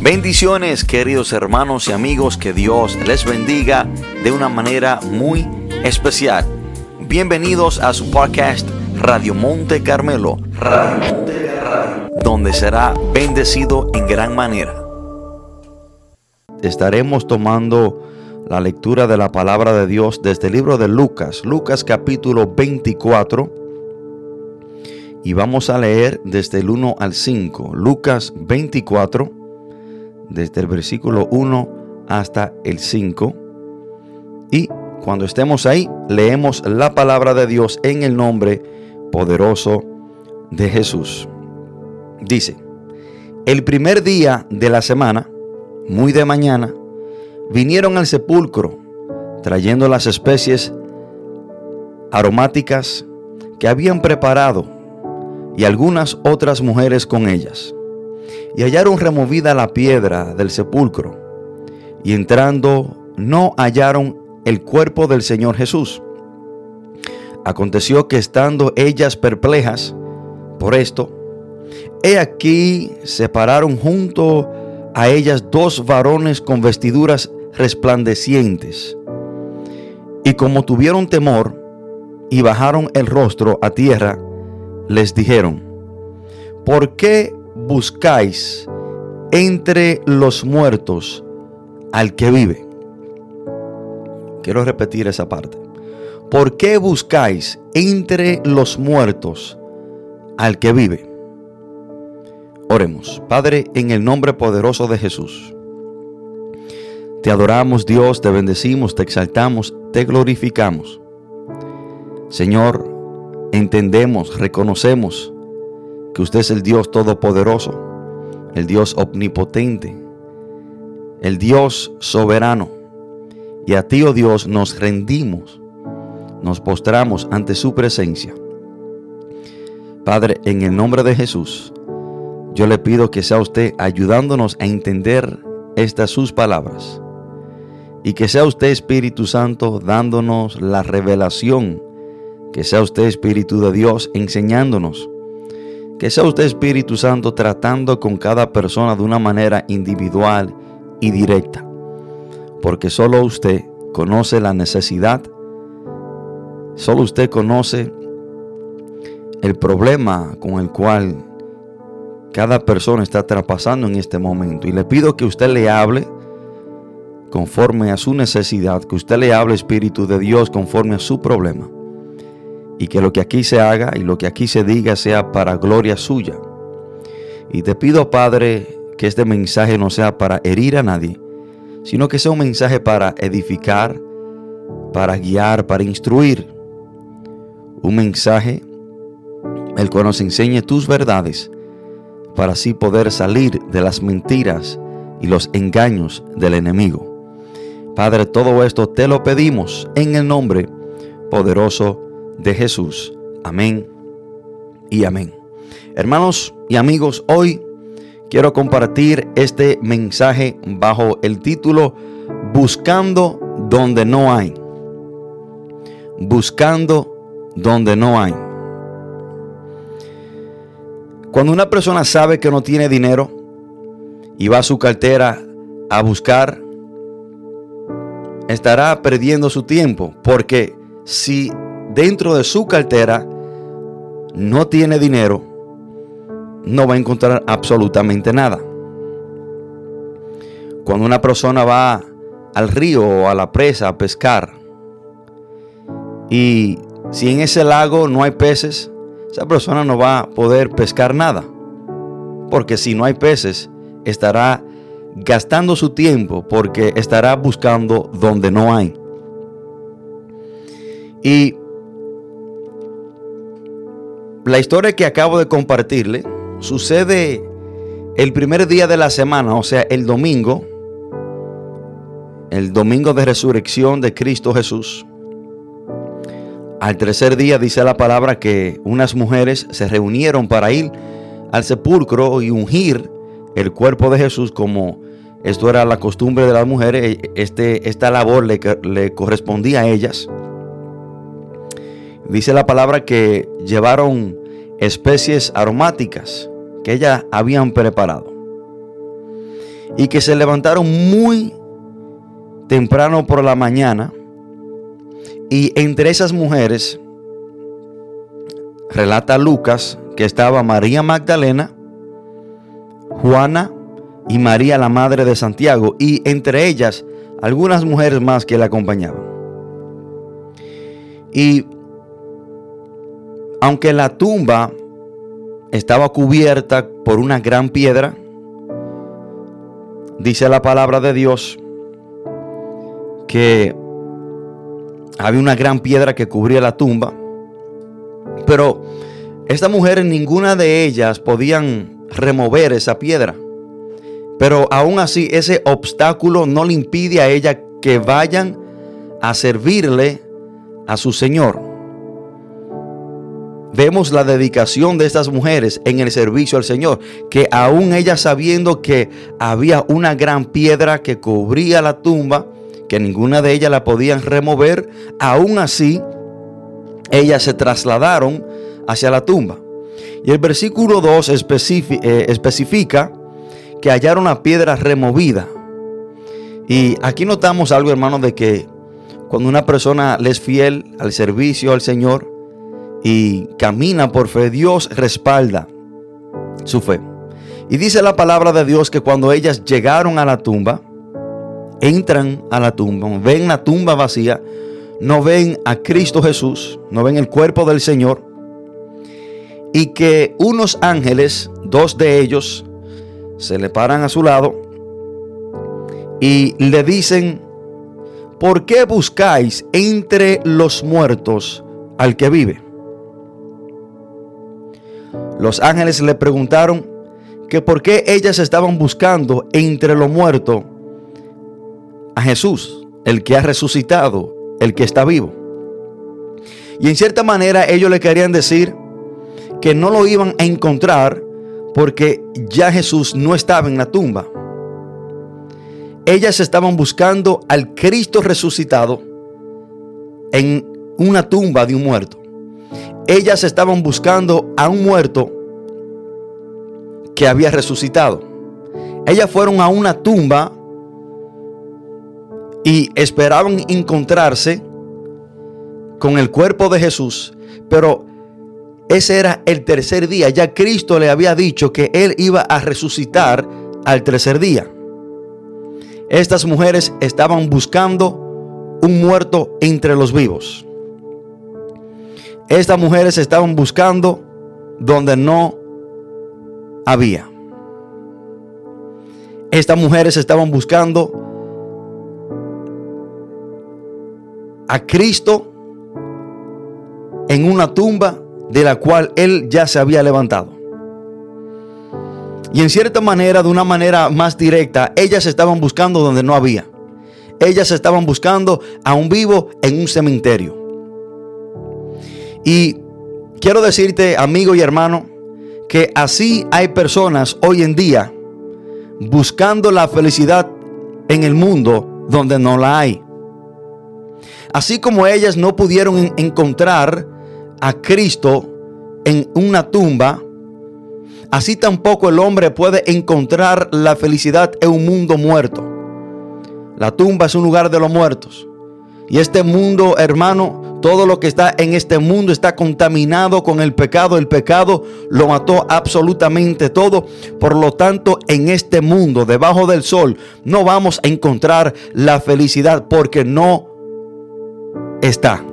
Bendiciones queridos hermanos y amigos, que Dios les bendiga de una manera muy especial. Bienvenidos a su podcast Radio Monte Carmelo, donde será bendecido en gran manera. Estaremos tomando la lectura de la palabra de Dios desde el libro de Lucas, Lucas capítulo 24. Y vamos a leer desde el 1 al 5, Lucas 24, desde el versículo 1 hasta el 5. Y cuando estemos ahí, leemos la palabra de Dios en el nombre poderoso de Jesús. Dice, el primer día de la semana, muy de mañana, vinieron al sepulcro trayendo las especies aromáticas que habían preparado y algunas otras mujeres con ellas. Y hallaron removida la piedra del sepulcro y entrando no hallaron el cuerpo del Señor Jesús. Aconteció que estando ellas perplejas por esto, he aquí se pararon junto a ellas dos varones con vestiduras resplandecientes. Y como tuvieron temor y bajaron el rostro a tierra, les dijeron, ¿por qué buscáis entre los muertos al que vive? Quiero repetir esa parte. ¿Por qué buscáis entre los muertos al que vive? Oremos, Padre, en el nombre poderoso de Jesús. Te adoramos Dios, te bendecimos, te exaltamos, te glorificamos. Señor, entendemos, reconocemos que usted es el Dios todopoderoso, el Dios omnipotente, el Dios soberano. Y a ti, oh Dios, nos rendimos, nos postramos ante su presencia. Padre, en el nombre de Jesús, yo le pido que sea usted ayudándonos a entender estas sus palabras y que sea usted Espíritu Santo dándonos la revelación. Que sea usted Espíritu de Dios enseñándonos. Que sea usted Espíritu Santo tratando con cada persona de una manera individual y directa. Porque solo usted conoce la necesidad. Solo usted conoce el problema con el cual cada persona está traspasando en este momento. Y le pido que usted le hable conforme a su necesidad, que usted le hable Espíritu de Dios conforme a su problema. Y que lo que aquí se haga y lo que aquí se diga sea para gloria suya. Y te pido, Padre, que este mensaje no sea para herir a nadie, sino que sea un mensaje para edificar, para guiar, para instruir. Un mensaje el cual nos enseñe tus verdades, para así poder salir de las mentiras y los engaños del enemigo. Padre, todo esto te lo pedimos en el nombre poderoso de Jesús. Amén y amén. Hermanos y amigos, hoy quiero compartir este mensaje bajo el título Buscando donde no hay. Buscando donde no hay. Cuando una persona sabe que no tiene dinero y va a su cartera a buscar estará perdiendo su tiempo, porque si dentro de su cartera no tiene dinero, no va a encontrar absolutamente nada. Cuando una persona va al río o a la presa a pescar y si en ese lago no hay peces, esa persona no va a poder pescar nada. Porque si no hay peces, estará gastando su tiempo porque estará buscando donde no hay. Y la historia que acabo de compartirle sucede el primer día de la semana, o sea, el domingo, el domingo de resurrección de Cristo Jesús. Al tercer día dice la palabra que unas mujeres se reunieron para ir al sepulcro y ungir el cuerpo de Jesús como esto era la costumbre de las mujeres, e, este, esta labor le, le correspondía a ellas. Dice la palabra que llevaron especies aromáticas que ellas habían preparado. y que se levantaron muy temprano por la mañana y entre esas mujeres relata Lucas que estaba María Magdalena, Juana y María la madre de Santiago y entre ellas algunas mujeres más que le acompañaban. Y aunque la tumba estaba cubierta por una gran piedra, dice la palabra de Dios que había una gran piedra que cubría la tumba, pero estas mujeres, ninguna de ellas podían remover esa piedra. Pero aún así, ese obstáculo no le impide a ella que vayan a servirle a su Señor. Vemos la dedicación de estas mujeres en el servicio al Señor, que aún ellas sabiendo que había una gran piedra que cubría la tumba, que ninguna de ellas la podían remover, aún así ellas se trasladaron hacia la tumba. Y el versículo 2 eh, especifica que hallaron una piedra removida. Y aquí notamos algo, hermano, de que cuando una persona le es fiel al servicio al Señor y camina por fe, Dios respalda su fe. Y dice la palabra de Dios que cuando ellas llegaron a la tumba, entran a la tumba, ven la tumba vacía, no ven a Cristo Jesús, no ven el cuerpo del Señor, y que unos ángeles, dos de ellos, se le paran a su lado y le dicen, ¿por qué buscáis entre los muertos al que vive? Los ángeles le preguntaron que por qué ellas estaban buscando entre los muertos a Jesús, el que ha resucitado, el que está vivo. Y en cierta manera ellos le querían decir que no lo iban a encontrar porque ya Jesús no estaba en la tumba. Ellas estaban buscando al Cristo resucitado en una tumba de un muerto. Ellas estaban buscando a un muerto que había resucitado. Ellas fueron a una tumba y esperaban encontrarse con el cuerpo de Jesús, pero ese era el tercer día. Ya Cristo le había dicho que Él iba a resucitar al tercer día. Estas mujeres estaban buscando un muerto entre los vivos. Estas mujeres estaban buscando donde no había. Estas mujeres estaban buscando a Cristo en una tumba de la cual él ya se había levantado. Y en cierta manera, de una manera más directa, ellas estaban buscando donde no había. Ellas estaban buscando a un vivo en un cementerio. Y quiero decirte, amigo y hermano, que así hay personas hoy en día buscando la felicidad en el mundo donde no la hay. Así como ellas no pudieron encontrar a Cristo en una tumba, así tampoco el hombre puede encontrar la felicidad en un mundo muerto. La tumba es un lugar de los muertos. Y este mundo, hermano, todo lo que está en este mundo está contaminado con el pecado. El pecado lo mató absolutamente todo. Por lo tanto, en este mundo, debajo del sol, no vamos a encontrar la felicidad porque no está.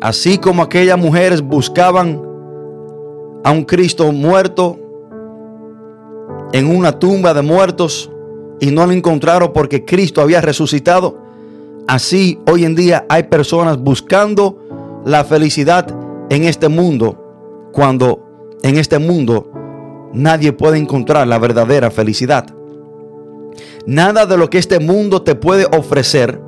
Así como aquellas mujeres buscaban a un Cristo muerto en una tumba de muertos y no lo encontraron porque Cristo había resucitado, así hoy en día hay personas buscando la felicidad en este mundo cuando en este mundo nadie puede encontrar la verdadera felicidad. Nada de lo que este mundo te puede ofrecer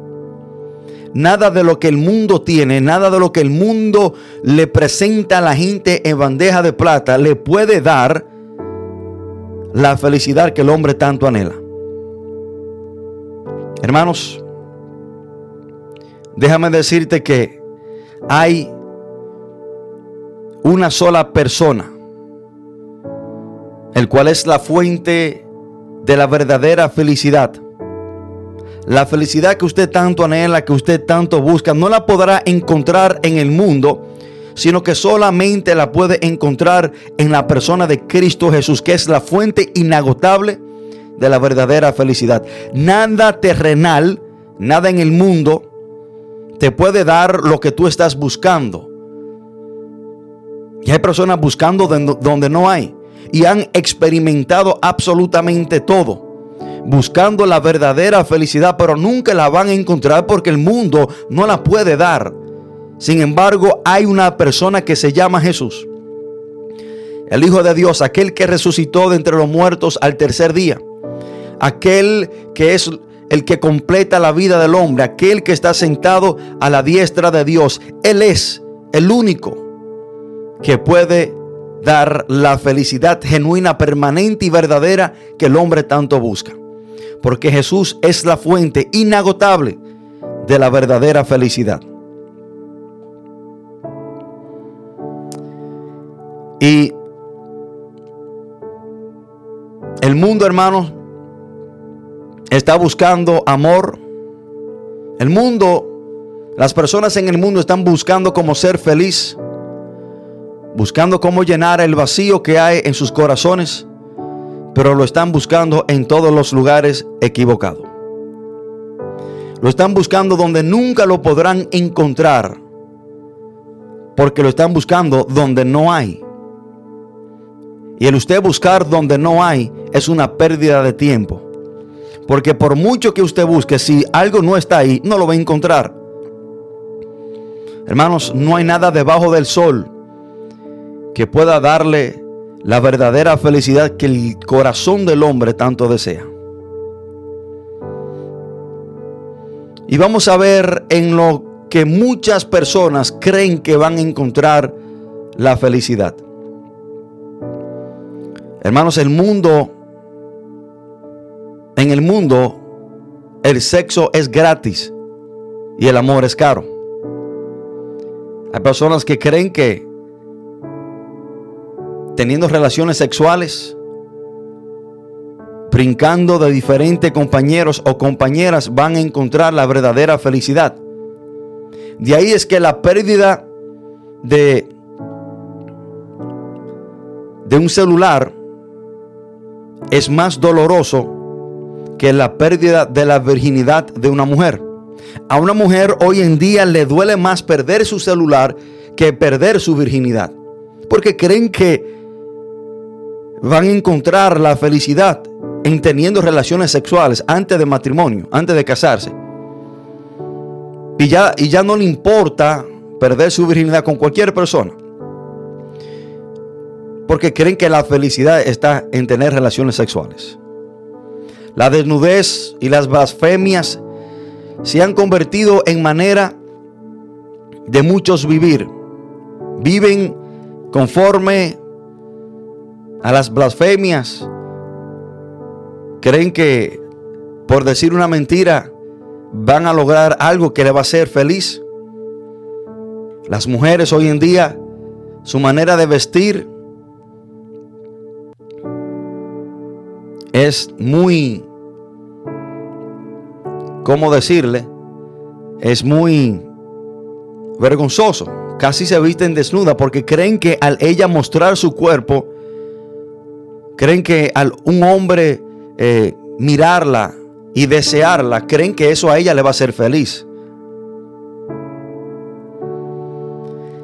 Nada de lo que el mundo tiene, nada de lo que el mundo le presenta a la gente en bandeja de plata le puede dar la felicidad que el hombre tanto anhela. Hermanos, déjame decirte que hay una sola persona el cual es la fuente de la verdadera felicidad. La felicidad que usted tanto anhela, que usted tanto busca, no la podrá encontrar en el mundo, sino que solamente la puede encontrar en la persona de Cristo Jesús, que es la fuente inagotable de la verdadera felicidad. Nada terrenal, nada en el mundo te puede dar lo que tú estás buscando. Y hay personas buscando donde no hay. Y han experimentado absolutamente todo. Buscando la verdadera felicidad, pero nunca la van a encontrar porque el mundo no la puede dar. Sin embargo, hay una persona que se llama Jesús. El Hijo de Dios, aquel que resucitó de entre los muertos al tercer día. Aquel que es el que completa la vida del hombre, aquel que está sentado a la diestra de Dios. Él es el único que puede dar la felicidad genuina, permanente y verdadera que el hombre tanto busca. Porque Jesús es la fuente inagotable de la verdadera felicidad. Y el mundo, hermanos, está buscando amor. El mundo, las personas en el mundo están buscando cómo ser feliz, buscando cómo llenar el vacío que hay en sus corazones, pero lo están buscando en todos los lugares equivocados. Lo están buscando donde nunca lo podrán encontrar, porque lo están buscando donde no hay. Y el usted buscar donde no hay es una pérdida de tiempo. Porque por mucho que usted busque, si algo no está ahí, no lo va a encontrar. Hermanos, no hay nada debajo del sol que pueda darle la verdadera felicidad que el corazón del hombre tanto desea. Y vamos a ver en lo que muchas personas creen que van a encontrar la felicidad. Hermanos, el mundo en el mundo el sexo es gratis y el amor es caro. Hay personas que creen que teniendo relaciones sexuales, brincando de diferentes compañeros o compañeras van a encontrar la verdadera felicidad. De ahí es que la pérdida de, de un celular es más doloroso que la pérdida de la virginidad de una mujer. A una mujer hoy en día le duele más perder su celular que perder su virginidad. Porque creen que van a encontrar la felicidad en teniendo relaciones sexuales antes de matrimonio, antes de casarse. Y ya, y ya no le importa perder su virginidad con cualquier persona. Porque creen que la felicidad está en tener relaciones sexuales. La desnudez y las blasfemias se han convertido en manera de muchos vivir. Viven conforme a las blasfemias. Creen que por decir una mentira van a lograr algo que le va a hacer feliz. Las mujeres hoy en día, su manera de vestir es muy, ¿cómo decirle? Es muy vergonzoso. Casi se visten desnuda porque creen que al ella mostrar su cuerpo, creen que al un hombre eh, mirarla y desearla, creen que eso a ella le va a hacer feliz.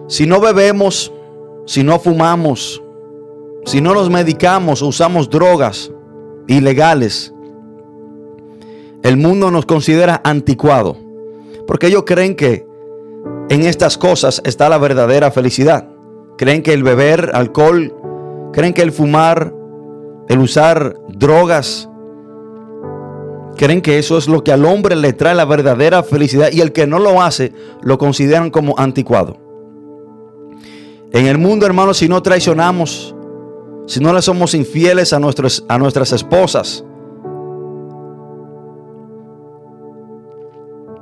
Si no bebemos, si no fumamos, si no nos medicamos, usamos drogas, ilegales. El mundo nos considera anticuado, porque ellos creen que en estas cosas está la verdadera felicidad. Creen que el beber alcohol, creen que el fumar, el usar drogas, creen que eso es lo que al hombre le trae la verdadera felicidad y el que no lo hace lo consideran como anticuado. En el mundo, hermanos, si no traicionamos, si no le somos infieles a, nuestros, a nuestras esposas,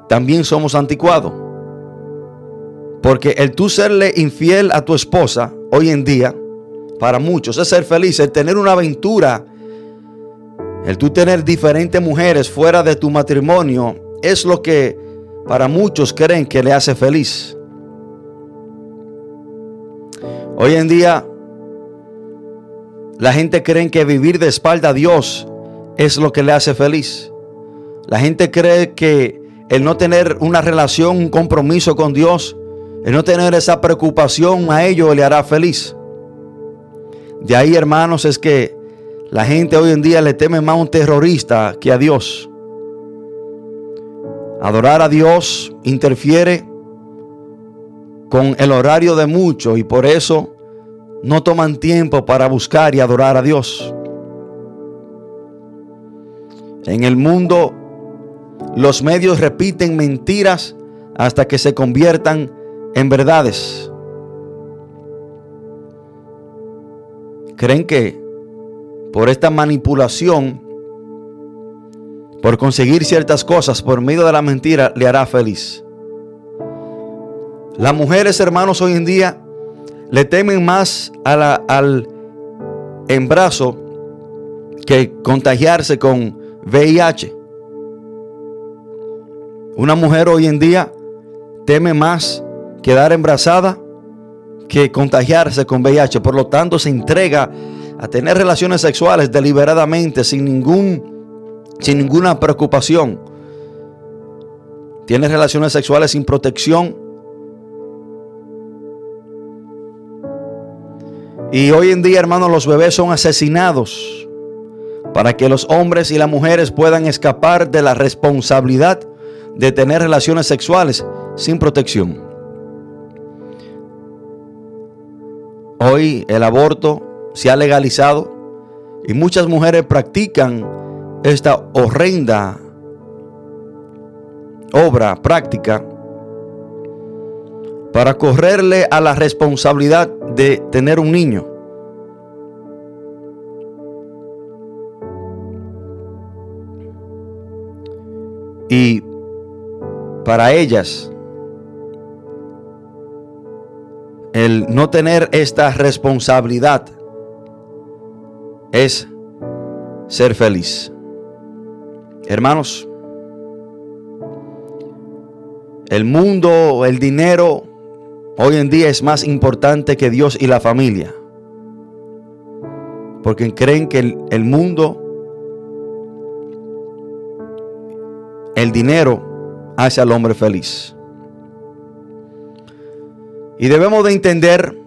también somos anticuados. Porque el tú serle infiel a tu esposa hoy en día para muchos, es ser feliz, el tener una aventura, el tú tener diferentes mujeres fuera de tu matrimonio, es lo que para muchos creen que le hace feliz. Hoy en día la gente cree que vivir de espalda a Dios es lo que le hace feliz. La gente cree que el no tener una relación, un compromiso con Dios, el no tener esa preocupación a ellos le hará feliz. De ahí, hermanos, es que la gente hoy en día le teme más a un terrorista que a Dios. Adorar a Dios interfiere con el horario de muchos y por eso no toman tiempo para buscar y adorar a Dios. En el mundo los medios repiten mentiras hasta que se conviertan en verdades. Creen que por esta manipulación, por conseguir ciertas cosas por medio de la mentira, le hará feliz. Las mujeres, hermanos, hoy en día le temen más al embarazo que contagiarse con VIH. Una mujer hoy en día teme más quedar embarazada que contagiarse con VIH. Por lo tanto, se entrega a tener relaciones sexuales deliberadamente, sin, ningún, sin ninguna preocupación. Tiene relaciones sexuales sin protección. Y hoy en día, hermanos, los bebés son asesinados para que los hombres y las mujeres puedan escapar de la responsabilidad de tener relaciones sexuales sin protección. Hoy el aborto se ha legalizado y muchas mujeres practican esta horrenda obra práctica para correrle a la responsabilidad de tener un niño. Y para ellas, el no tener esta responsabilidad es ser feliz. Hermanos, el mundo, el dinero, hoy en día es más importante que Dios y la familia. Porque creen que el, mundo, el dinero, hace al hombre feliz. Y debemos de entender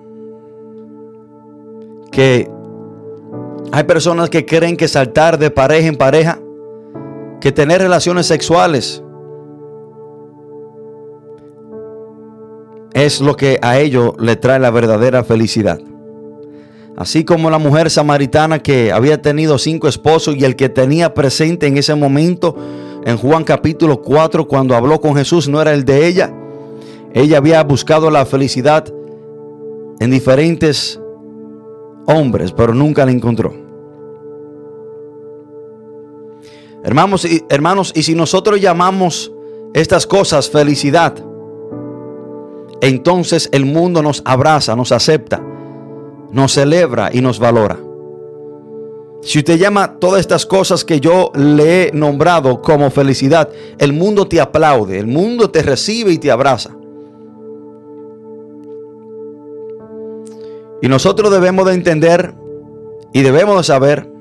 que hay personas que creen que saltar de pareja en pareja, que tener relaciones sexuales, es lo que a ellos le trae la verdadera felicidad. Así como la mujer samaritana que había tenido cinco esposos y el que tenía presente en ese momento en Juan capítulo 4 cuando habló con Jesús no era el de ella. Ella había buscado la felicidad en diferentes hombres, pero nunca la encontró. Hermanos y, hermanos, y si nosotros llamamos estas cosas felicidad, entonces el mundo nos abraza, nos acepta, nos celebra y nos valora. Si usted llama todas estas cosas que yo le he nombrado como felicidad, el mundo te aplaude, el mundo te recibe y te abraza. Y nosotros debemos de entender y debemos de saber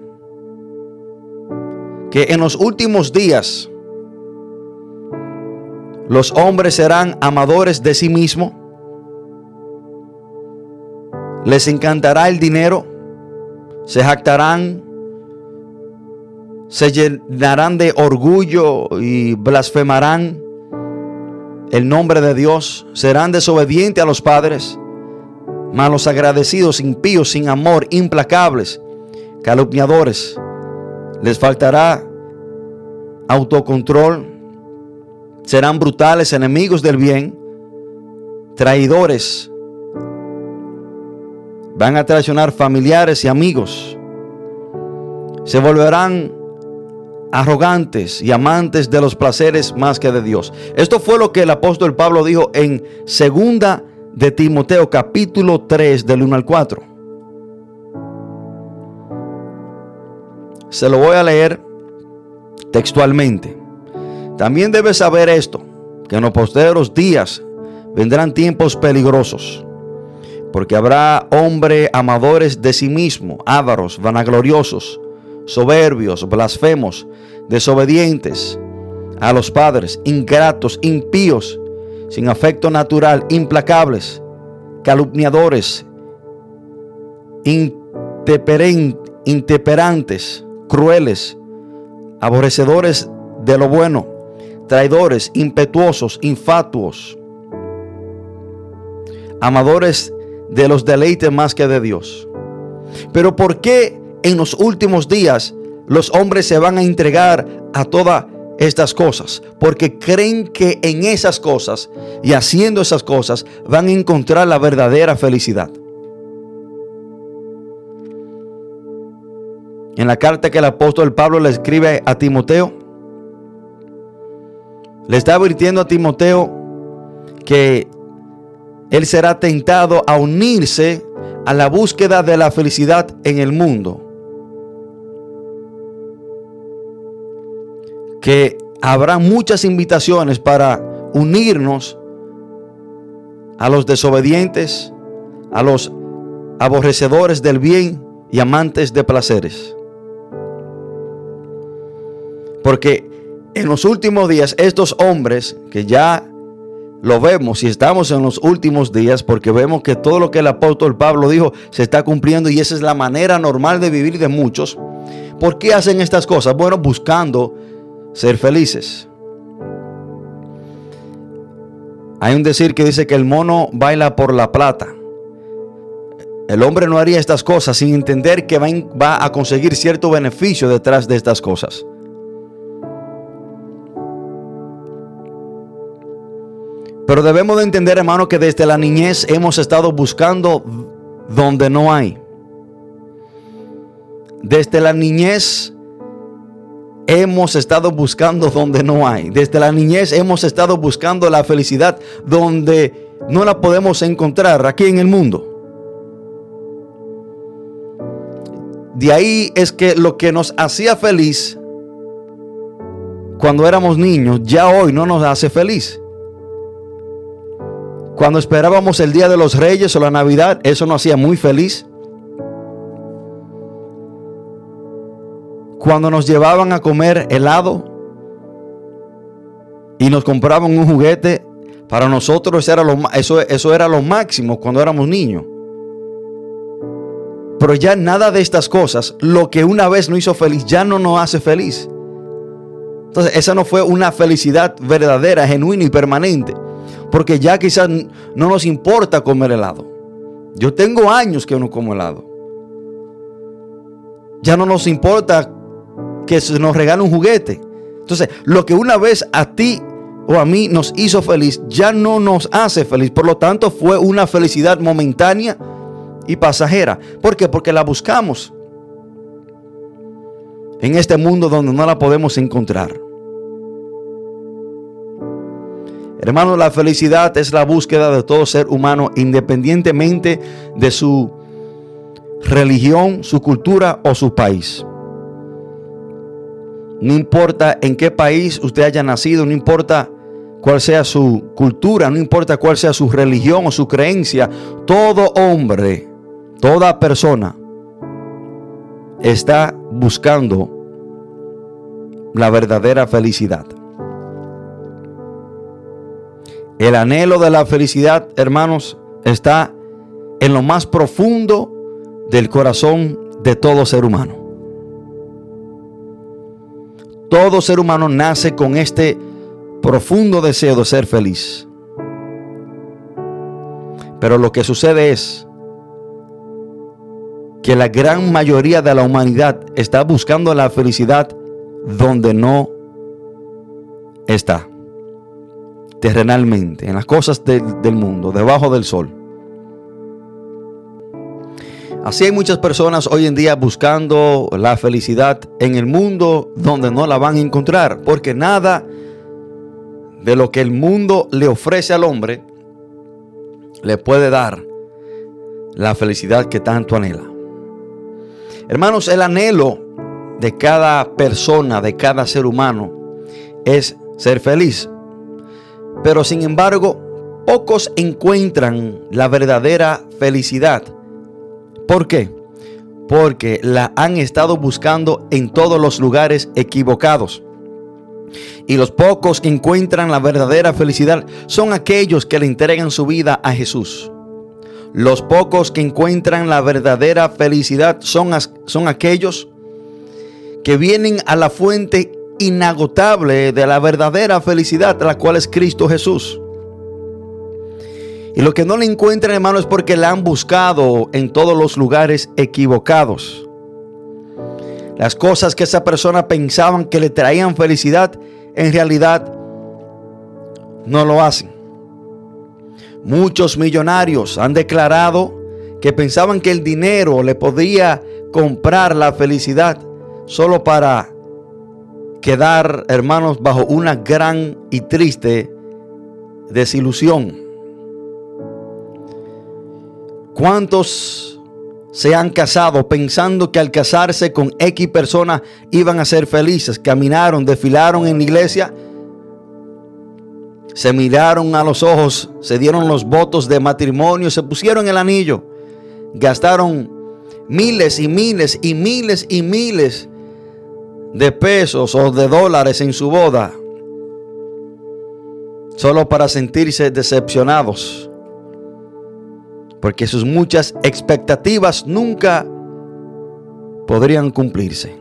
que en los últimos días los hombres serán amadores de sí mismos. Les encantará el dinero. Se jactarán se llenarán de orgullo y blasfemarán el nombre de Dios, serán desobedientes a los padres, malos agradecidos, impíos, sin amor, implacables, calumniadores. Les faltará autocontrol, serán brutales, enemigos del bien, traidores, van a traicionar familiares y amigos, se volverán arrogantes y amantes de los placeres más que de Dios. Esto fue lo que el apóstol Pablo dijo en segunda de Timoteo capítulo 3 del 1 al 4. Se lo voy a leer textualmente. También debes saber esto, que en los posteros días vendrán tiempos peligrosos, porque habrá hombres amadores de sí mismo, ávaros, vanagloriosos, soberbios, blasfemos, desobedientes a los padres, ingratos, impíos, sin afecto natural, implacables, calumniadores, intemperantes, crueles, aborrecedores de lo bueno, traidores, impetuosos, infatuos, amadores de los deleites más que de Dios. Pero ¿por qué en los últimos días los hombres se van a entregar a todas estas cosas? Porque creen que en esas cosas y haciendo esas cosas van a encontrar la verdadera felicidad. En la carta que el apóstol Pablo le escribe a Timoteo, le está advirtiendo a Timoteo que él será tentado a unirse a la búsqueda de la felicidad en el mundo. Que habrá muchas invitaciones para unirnos a los desobedientes, a los aborrecedores del bien y amantes de placeres. Porque en los últimos días estos hombres que ya lo vemos y estamos en los últimos días porque vemos que todo lo que el apóstol Pablo dijo se está cumpliendo y esa es la manera normal de vivir de muchos. ¿Por qué hacen estas cosas? Bueno, buscando ser felices. Hay un decir que dice que el mono baila por la plata. El hombre no haría estas cosas sin entender que va a conseguir cierto beneficio detrás de estas cosas. Pero debemos de entender, hermano, que desde la niñez hemos estado buscando donde no hay. Desde la niñez hemos estado buscando donde no hay. Desde la niñez hemos estado buscando la felicidad donde no la podemos encontrar aquí en el mundo. De ahí es que lo que nos hacía feliz cuando éramos niños, ya hoy no nos hace feliz. Cuando esperábamos el Día de los Reyes o la Navidad, eso nos hacía muy feliz. Cuando nos llevaban a comer helado y nos compraban un juguete, para nosotros eso era lo, eso, eso era lo máximo cuando éramos niños. Pero ya nada de estas cosas, lo que una vez nos hizo feliz, ya no nos hace feliz. Entonces, esa no fue una felicidad verdadera, genuina y permanente. Porque ya quizás no nos importa comer helado. Yo tengo años que no como helado. Ya no nos importa que se nos regale un juguete. Entonces, lo que una vez a ti o a mí nos hizo feliz, ya no nos hace feliz. Por lo tanto, fue una felicidad momentánea y pasajera. ¿Por qué? Porque la buscamos en este mundo donde no la podemos encontrar. Hermano, la felicidad es la búsqueda de todo ser humano independientemente de su religión, su cultura o su país. No importa en qué país usted haya nacido, no importa cuál sea su cultura, no importa cuál sea su religión o su creencia, todo hombre, toda persona está buscando la verdadera felicidad. El anhelo de la felicidad, hermanos, está en lo más profundo del corazón de todo ser humano. Todo ser humano nace con este profundo deseo de ser feliz. Pero lo que sucede es que la gran mayoría de la humanidad está buscando la felicidad donde no está terrenalmente, en las cosas del mundo, debajo del sol. Así hay muchas personas hoy en día buscando la felicidad en el mundo donde no la van a encontrar, porque nada de lo que el mundo le ofrece al hombre le puede dar la felicidad que tanto anhela. Hermanos, el anhelo de cada persona, de cada ser humano, es ser feliz. Pero sin embargo, pocos encuentran la verdadera felicidad. ¿Por qué? Porque la han estado buscando en todos los lugares equivocados. Y los pocos que encuentran la verdadera felicidad son aquellos que le entregan su vida a Jesús. Los pocos que encuentran la verdadera felicidad son, son aquellos que vienen a la fuente inagotable de la verdadera felicidad, la cual es Cristo Jesús. Y lo que no le encuentran, hermano, es porque la han buscado en todos los lugares equivocados. Las cosas que esa persona pensaban que le traían felicidad, en realidad no lo hacen. Muchos millonarios han declarado que pensaban que el dinero le podía comprar la felicidad solo para quedar, hermanos, bajo una gran y triste desilusión. ¿Cuántos se han casado pensando que al casarse con X personas iban a ser felices? Caminaron, desfilaron en la iglesia, se miraron a los ojos, se dieron los votos de matrimonio, se pusieron el anillo, gastaron miles y miles y miles y miles de pesos o de dólares en su boda, solo para sentirse decepcionados, porque sus muchas expectativas nunca podrían cumplirse.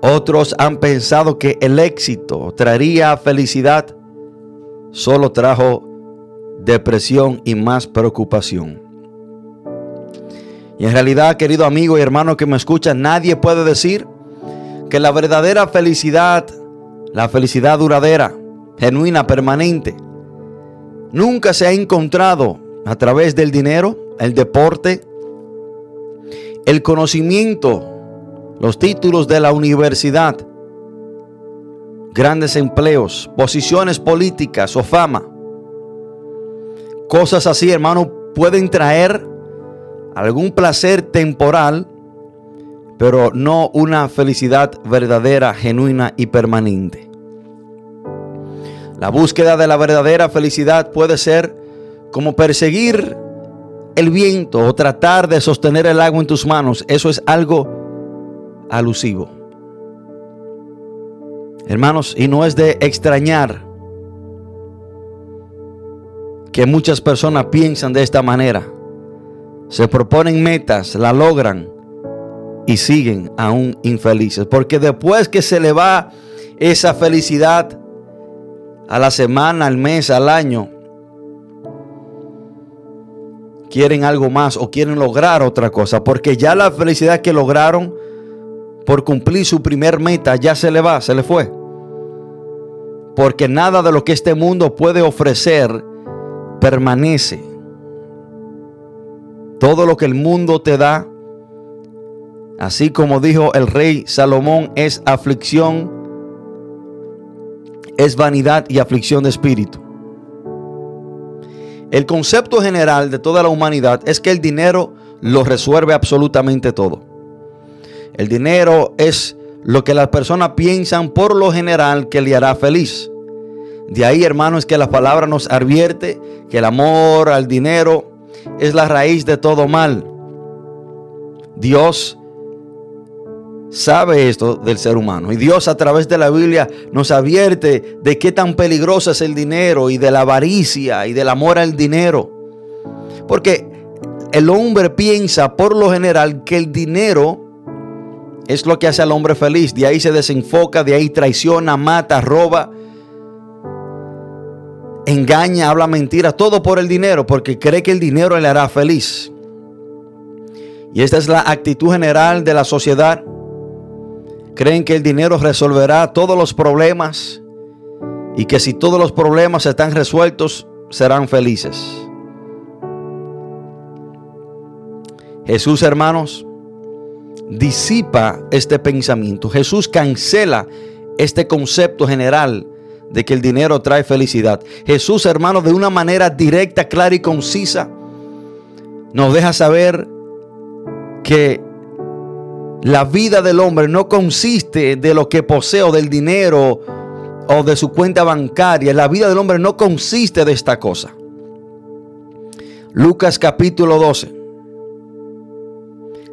Otros han pensado que el éxito traería felicidad, solo trajo depresión y más preocupación. Y en realidad, querido amigo y hermano que me escucha, nadie puede decir que la verdadera felicidad, la felicidad duradera, genuina, permanente, nunca se ha encontrado a través del dinero, el deporte, el conocimiento, los títulos de la universidad, grandes empleos, posiciones políticas o fama. Cosas así, hermano, pueden traer algún placer temporal, pero no una felicidad verdadera, genuina y permanente. La búsqueda de la verdadera felicidad puede ser como perseguir el viento o tratar de sostener el agua en tus manos. Eso es algo alusivo. Hermanos, y no es de extrañar que muchas personas piensan de esta manera. Se proponen metas, la logran y siguen aún infelices. Porque después que se le va esa felicidad a la semana, al mes, al año, quieren algo más o quieren lograr otra cosa. Porque ya la felicidad que lograron por cumplir su primer meta ya se le va, se le fue. Porque nada de lo que este mundo puede ofrecer permanece. Todo lo que el mundo te da Así como dijo el rey Salomón, es aflicción, es vanidad y aflicción de espíritu. El concepto general de toda la humanidad es que el dinero lo resuelve absolutamente todo. El dinero es lo que las personas piensan por lo general que le hará feliz. De ahí, hermanos, que la palabra nos advierte que el amor al dinero es la raíz de todo mal. Dios sabe esto del ser humano. Y Dios a través de la Biblia nos advierte de qué tan peligroso es el dinero y de la avaricia y del amor al dinero. Porque el hombre piensa por lo general que el dinero es lo que hace al hombre feliz. De ahí se desenfoca, de ahí traiciona, mata, roba, engaña, habla mentira, todo por el dinero, porque cree que el dinero le hará feliz. Y esta es la actitud general de la sociedad creen que el dinero resolverá todos los problemas y que si todos los problemas están resueltos, serán felices. Jesús, hermanos, disipa este pensamiento. Jesús cancela este concepto general de que el dinero trae felicidad. Jesús, hermanos, de una manera directa, clara y concisa, nos deja saber que la vida del hombre no consiste de lo que posee o del dinero o de su cuenta bancaria. La vida del hombre no consiste de esta cosa. Lucas capítulo 12.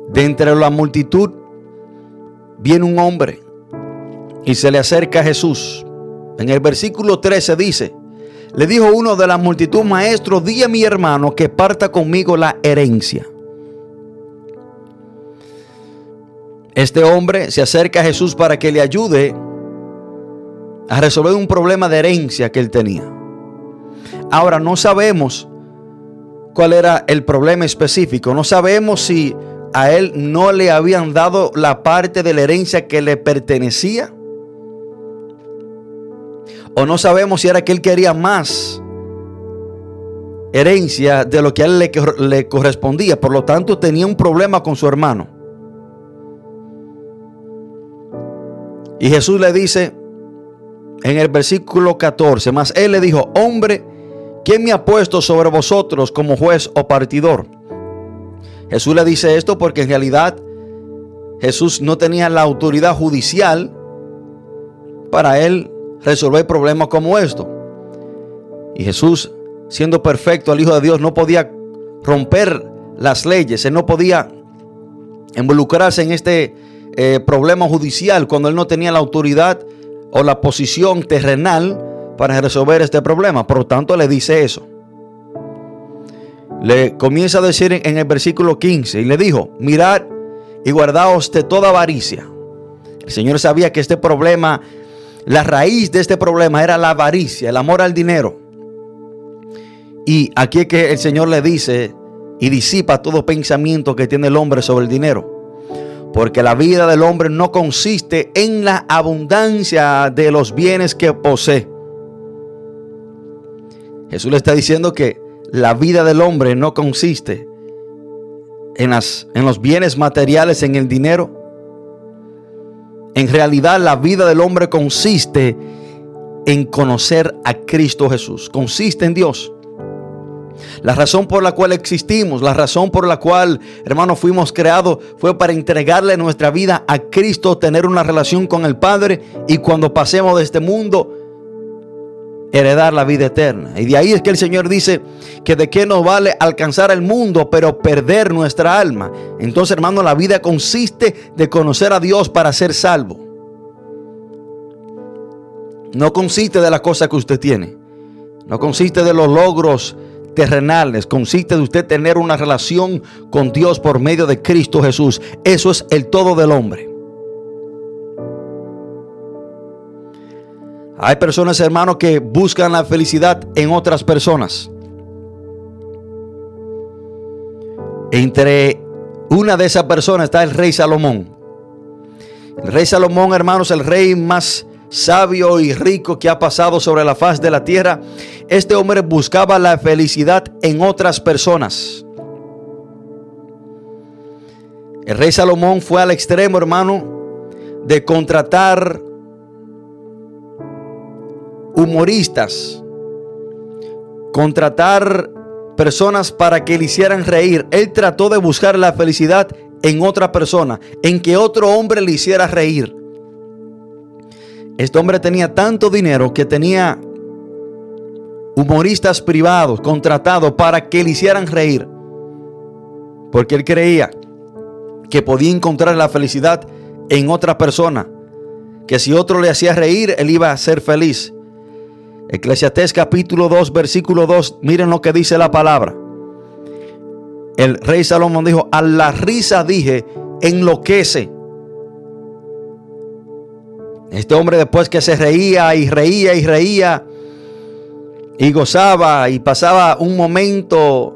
De entre la multitud viene un hombre y se le acerca a Jesús. En el versículo 13 dice, le dijo uno de la multitud, maestro, di a mi hermano que parta conmigo la herencia. Este hombre se acerca a Jesús para que le ayude a resolver un problema de herencia que él tenía. Ahora no sabemos cuál era el problema específico. No sabemos si a él no le habían dado la parte de la herencia que le pertenecía. O no sabemos si era que él quería más herencia de lo que a él le, le correspondía. Por lo tanto tenía un problema con su hermano. Y Jesús le dice en el versículo 14, más él le dijo, hombre, ¿quién me ha puesto sobre vosotros como juez o partidor? Jesús le dice esto porque en realidad Jesús no tenía la autoridad judicial para él resolver problemas como esto. Y Jesús, siendo perfecto, el Hijo de Dios, no podía romper las leyes, él no podía involucrarse en este eh, problema judicial cuando él no tenía la autoridad o la posición terrenal para resolver este problema. Por lo tanto, le dice eso. Le comienza a decir en el versículo 15 y le dijo, mirad y guardaos de toda avaricia. El Señor sabía que este problema, la raíz de este problema era la avaricia, el amor al dinero. Y aquí es que el Señor le dice y disipa todo pensamiento que tiene el hombre sobre el dinero. Porque la vida del hombre no consiste en la abundancia de los bienes que posee. Jesús le está diciendo que la vida del hombre no consiste en, las, en los bienes materiales, en el dinero. En realidad la vida del hombre consiste en conocer a Cristo Jesús. Consiste en Dios. La razón por la cual existimos, la razón por la cual, hermanos, fuimos creados fue para entregarle nuestra vida a Cristo, tener una relación con el Padre y cuando pasemos de este mundo, heredar la vida eterna. Y de ahí es que el Señor dice que de qué nos vale alcanzar el mundo, pero perder nuestra alma. Entonces, hermano, la vida consiste de conocer a Dios para ser salvo. No consiste de la cosa que usted tiene. No consiste de los logros terrenales. Consiste de usted tener una relación con Dios por medio de Cristo Jesús. Eso es el todo del hombre. Hay personas, hermanos, que buscan la felicidad en otras personas. Entre una de esas personas está el rey Salomón. El rey Salomón, hermanos, el rey más sabio y rico que ha pasado sobre la faz de la tierra, este hombre buscaba la felicidad en otras personas. El rey Salomón fue al extremo, hermano, de contratar humoristas, contratar personas para que le hicieran reír. Él trató de buscar la felicidad en otra persona, en que otro hombre le hiciera reír. Este hombre tenía tanto dinero que tenía humoristas privados contratados para que le hicieran reír. Porque él creía que podía encontrar la felicidad en otra persona. Que si otro le hacía reír, él iba a ser feliz. Eclesiastés capítulo 2, versículo 2, miren lo que dice la palabra. El rey Salomón dijo, a la risa dije, enloquece. Este hombre después que se reía y reía y reía y gozaba y pasaba un momento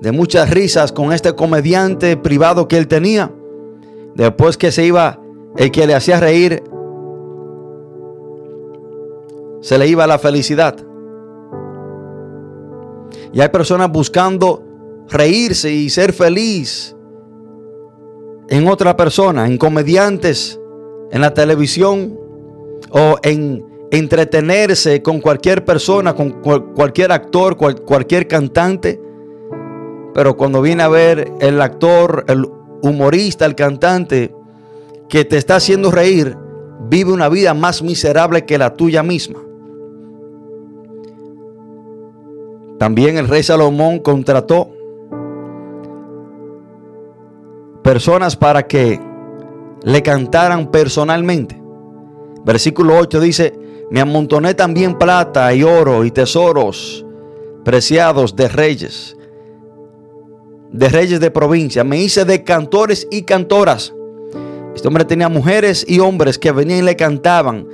de muchas risas con este comediante privado que él tenía, después que se iba el que le hacía reír, se le iba la felicidad. Y hay personas buscando reírse y ser feliz en otra persona, en comediantes en la televisión o en entretenerse con cualquier persona, con cualquier actor, cualquier cantante. Pero cuando viene a ver el actor humorista, el cantante que te está haciendo reír, vive una vida más miserable que la tuya misma. También el rey Salomón contrató personas para que le cantaran personalmente. Versículo 8 dice, me amontoné también plata y oro y tesoros preciados de reyes, de reyes de provincia. Me hice de cantores y cantoras. Este hombre tenía mujeres y hombres que venían y le cantaban,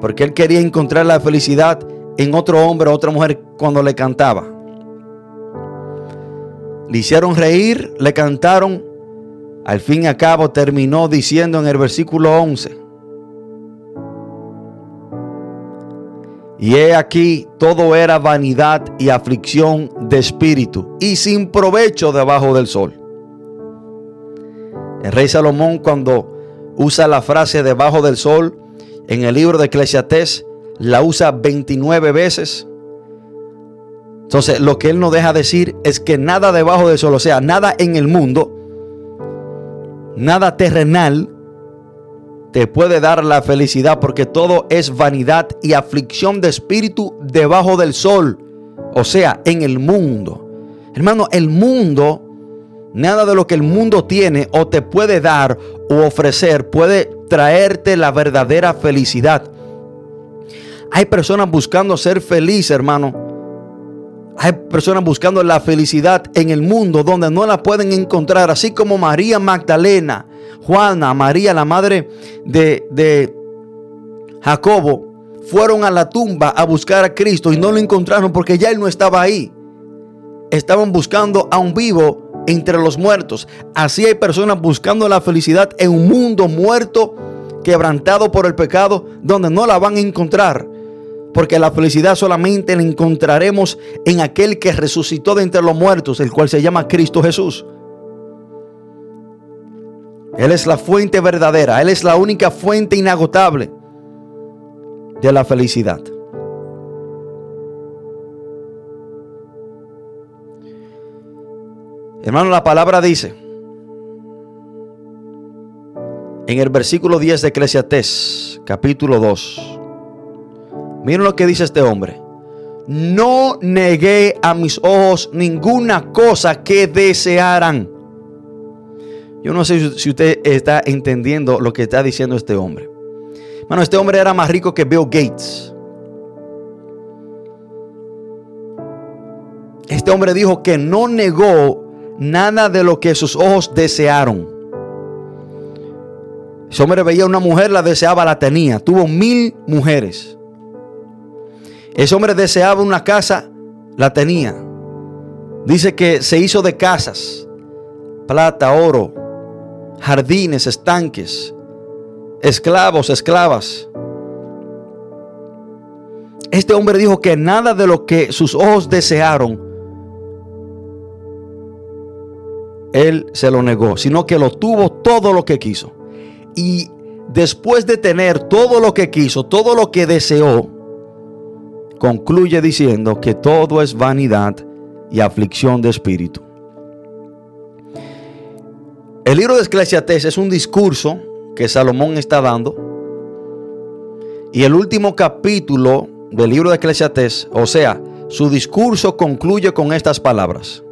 porque él quería encontrar la felicidad en otro hombre o otra mujer cuando le cantaba. Le hicieron reír, le cantaron. Al fin y al cabo terminó diciendo en el versículo 11. Y he aquí, todo era vanidad y aflicción de espíritu y sin provecho debajo del sol. El rey Salomón cuando usa la frase debajo del sol en el libro de Eclesiastés la usa 29 veces. Entonces, lo que él no deja decir es que nada debajo del sol, o sea, nada en el mundo, nada terrenal, te puede dar la felicidad porque todo es vanidad y aflicción de espíritu debajo del sol, o sea, en el mundo. Hermano, el mundo, nada de lo que el mundo tiene o te puede dar o ofrecer puede traerte la verdadera felicidad. Hay personas buscando ser feliz, hermano. Hay personas buscando la felicidad en el mundo donde no la pueden encontrar, así como María Magdalena Juana, María, la madre de, de Jacobo, fueron a la tumba a buscar a Cristo y no lo encontraron porque ya él no estaba ahí. Estaban buscando a un vivo entre los muertos. Así hay personas buscando la felicidad en un mundo muerto, quebrantado por el pecado, donde no la van a encontrar. Porque la felicidad solamente la encontraremos en aquel que resucitó de entre los muertos, el cual se llama Cristo Jesús. Él es la fuente verdadera. Él es la única fuente inagotable de la felicidad. Hermano, la palabra dice en el versículo 10 de Eclesiastés, capítulo 2. Miren lo que dice este hombre. No negué a mis ojos ninguna cosa que desearan yo no sé si usted está entendiendo lo que está diciendo este hombre. Bueno, este hombre era más rico que Bill Gates. Este hombre dijo que no negó nada de lo que sus ojos desearon. Ese hombre veía una mujer, la deseaba, la tenía. Tuvo mil mujeres. Ese hombre deseaba una casa, la tenía. Dice que se hizo de casas, plata, oro, jardines, estanques, esclavos, esclavas. Este hombre dijo que nada de lo que sus ojos desearon, él se lo negó, sino que lo tuvo todo lo que quiso. Y después de tener todo lo que quiso, todo lo que deseó, concluye diciendo que todo es vanidad y aflicción de espíritu. El libro de Eclesiastés es un discurso que Salomón está dando. Y el último capítulo del libro de Eclesiastés, o sea, su discurso concluye con estas palabras.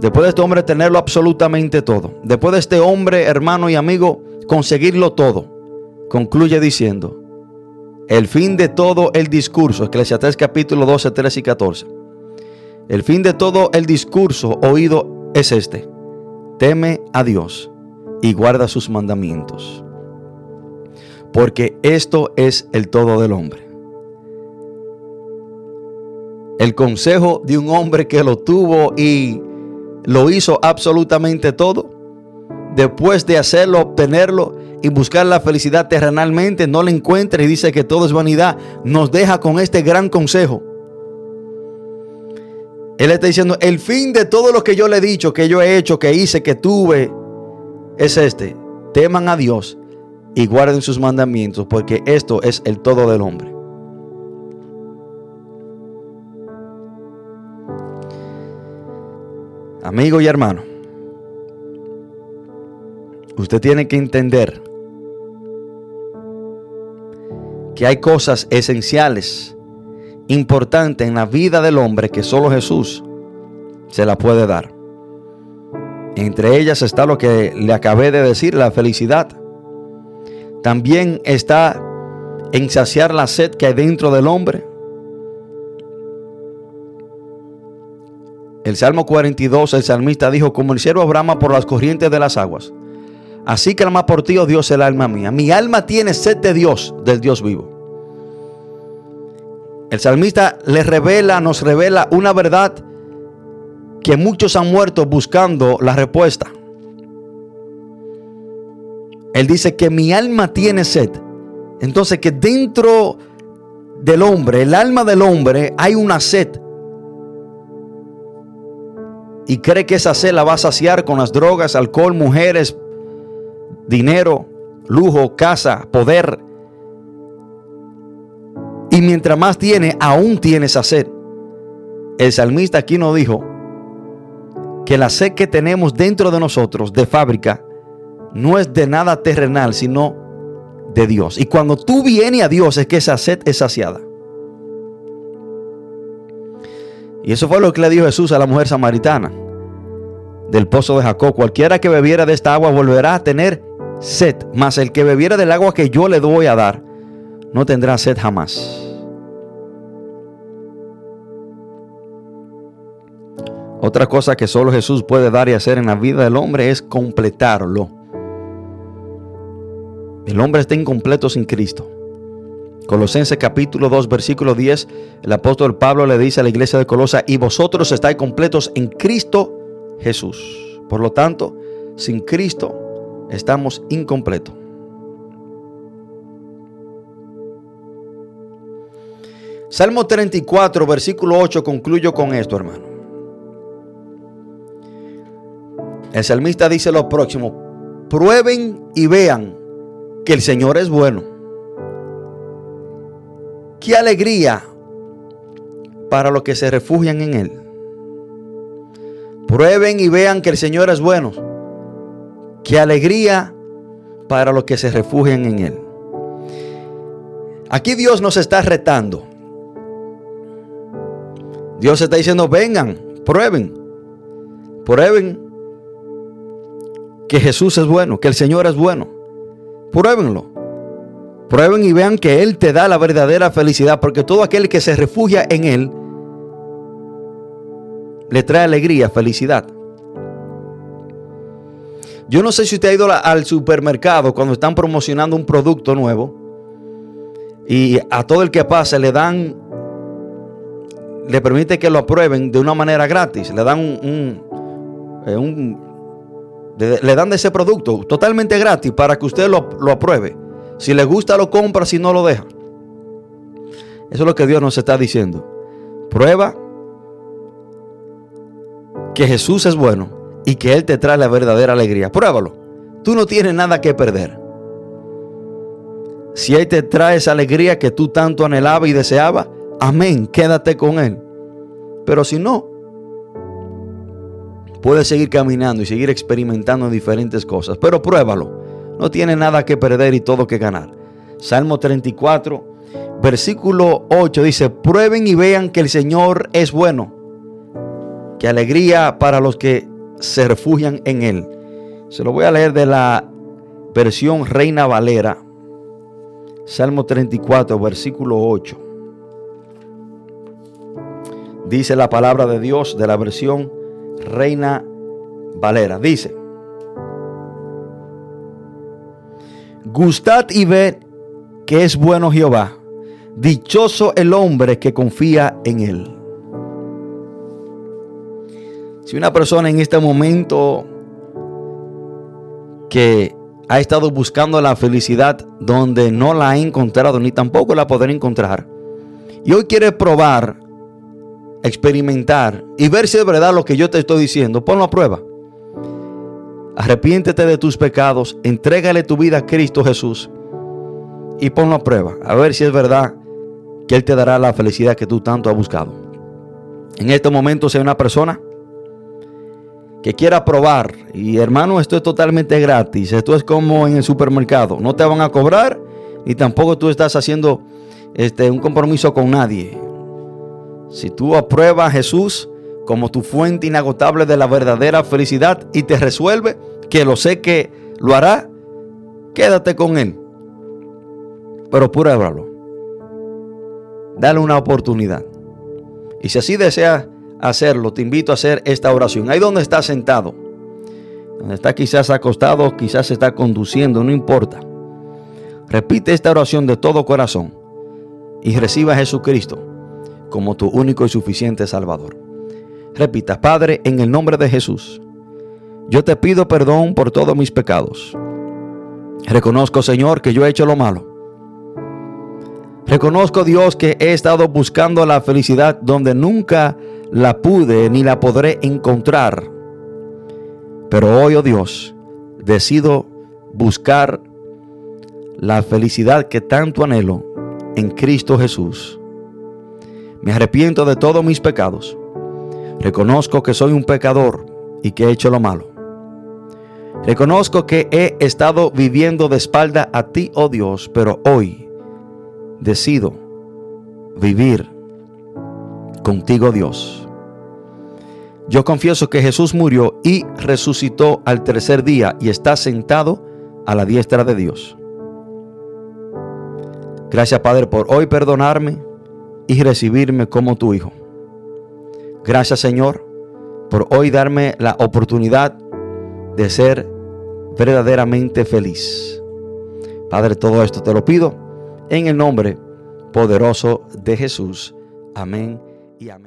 Después de este hombre tenerlo absolutamente todo, después de este hombre, hermano y amigo, conseguirlo todo, concluye diciendo, el fin de todo el discurso, Eclesiastés capítulo 12, 13 y 14. El fin de todo el discurso oído es este teme a Dios y guarda sus mandamientos. Porque esto es el todo del hombre. El consejo de un hombre que lo tuvo y lo hizo absolutamente todo, después de hacerlo, obtenerlo y buscar la felicidad terrenalmente, no la encuentra y dice que todo es vanidad, nos deja con este gran consejo. Él está diciendo, el fin de todo lo que yo le he dicho, que yo he hecho, que hice, que tuve, es este. Teman a Dios y guarden sus mandamientos, porque esto es el todo del hombre. Amigo y hermano, Usted tiene que entender que hay cosas esenciales, importantes en la vida del hombre que solo Jesús se la puede dar. Entre ellas está lo que le acabé de decir, la felicidad. También está en saciar la sed que hay dentro del hombre. El Salmo 42, el salmista dijo, como el cielo brama por las corrientes de las aguas, así clama por ti, oh Dios, el alma mía. Mi alma tiene sed de Dios, del Dios vivo. El salmista le revela, nos revela una verdad que muchos han muerto buscando la respuesta. Él dice que mi alma tiene sed. Entonces que dentro del hombre, el alma del hombre, hay una sed. Y cree que esa sed la va a saciar con las drogas, alcohol, mujeres, dinero, lujo, casa, poder. Y mientras más tiene, aún tiene esa sed. El salmista aquí nos dijo, que la sed que tenemos dentro de nosotros de fábrica no es de nada terrenal, sino de Dios. Y cuando tú vienes a Dios es que esa sed es saciada. Y eso fue lo que le dijo Jesús a la mujer samaritana del pozo de Jacob. Cualquiera que bebiera de esta agua volverá a tener sed, mas el que bebiera del agua que yo le doy a dar no tendrá sed jamás. Otra cosa que solo Jesús puede dar y hacer en la vida del hombre es completarlo. El hombre está incompleto sin Cristo. Colosenses capítulo 2 versículo 10, el apóstol Pablo le dice a la iglesia de Colosa, y vosotros estáis completos en Cristo Jesús. Por lo tanto, sin Cristo estamos incompletos. Salmo 34, versículo 8, concluyo con esto, hermano. El salmista dice lo próximo, prueben y vean que el Señor es bueno. Qué alegría para los que se refugian en Él. Prueben y vean que el Señor es bueno. Qué alegría para los que se refugian en Él. Aquí Dios nos está retando. Dios está diciendo, vengan, prueben, prueben que Jesús es bueno, que el Señor es bueno. Pruébenlo. Prueben y vean que Él te da la verdadera felicidad, porque todo aquel que se refugia en Él le trae alegría, felicidad. Yo no sé si usted ha ido al supermercado cuando están promocionando un producto nuevo y a todo el que pase le dan, le permite que lo aprueben de una manera gratis, le dan un, un eh, le dan de ese producto totalmente gratis para que usted lo, lo apruebe. Si le gusta, lo compra, si no, lo deja. Eso es lo que Dios nos está diciendo. Prueba que Jesús es bueno y que Él te trae la verdadera alegría. Pruébalo. Tú no tienes nada que perder. Si Él te trae esa alegría que tú tanto anhelabas y deseabas, amén, quédate con Él. Pero si no, Puedes seguir caminando y seguir experimentando diferentes cosas, pero pruébalo. No tiene nada que perder y todo que ganar. Salmo 34, versículo 8 dice, prueben y vean que el Señor es bueno. Qué alegría para los que se refugian en Él. Se lo voy a leer de la versión Reina Valera. Salmo 34, versículo 8. Dice la palabra de Dios de la versión Reina Valera. Dice, gustad y ved que es bueno Jehová, dichoso el hombre que confía en él. Si una persona en este momento que ha estado buscando la felicidad donde no la ha encontrado ni tampoco la podrá encontrar, y hoy quiere probar experimentar y ver si es verdad lo que yo te estoy diciendo, ponlo a prueba. Arrepiéntete de tus pecados, entrégale tu vida a Cristo Jesús y ponlo a prueba, a ver si es verdad que Él te dará la felicidad que tú tanto has buscado. En este momento, hay una persona que quiera probar, y hermano, esto es totalmente gratis, esto es como en el supermercado, no te van a cobrar, ni tampoco tú estás haciendo este, un compromiso con nadie. Si tú apruebas a Jesús como tu fuente inagotable de la verdadera felicidad y te resuelve, que lo sé que lo hará, quédate con Él. Pero pruébalo. Dale una oportunidad. Y si así deseas hacerlo, te invito a hacer esta oración. Ahí donde estás sentado, donde está quizás acostado, quizás está conduciendo, no importa. Repite esta oración de todo corazón y reciba a Jesucristo como tu único y suficiente Salvador. Repita, Padre, en el nombre de Jesús, yo te pido perdón por todos mis pecados. Reconozco, Señor, que yo he hecho lo malo. Reconozco, Dios, que he estado buscando la felicidad donde nunca la pude ni la podré encontrar. Pero hoy, oh Dios, decido buscar la felicidad que tanto anhelo en Cristo Jesús. Me arrepiento de todos mis pecados. Reconozco que soy un pecador y que he hecho lo malo. Reconozco que he estado viviendo de espalda a ti, oh Dios, pero hoy decido vivir contigo, Dios. Yo confieso que Jesús murió y resucitó al tercer día y está sentado a la diestra de Dios. Gracias, Padre, por hoy perdonarme y recibirme como tu Hijo. Gracias, Señor, por hoy darme la oportunidad de ser verdaderamente feliz. Padre, todo esto te lo pido en el nombre poderoso de Jesús. Amén y amén.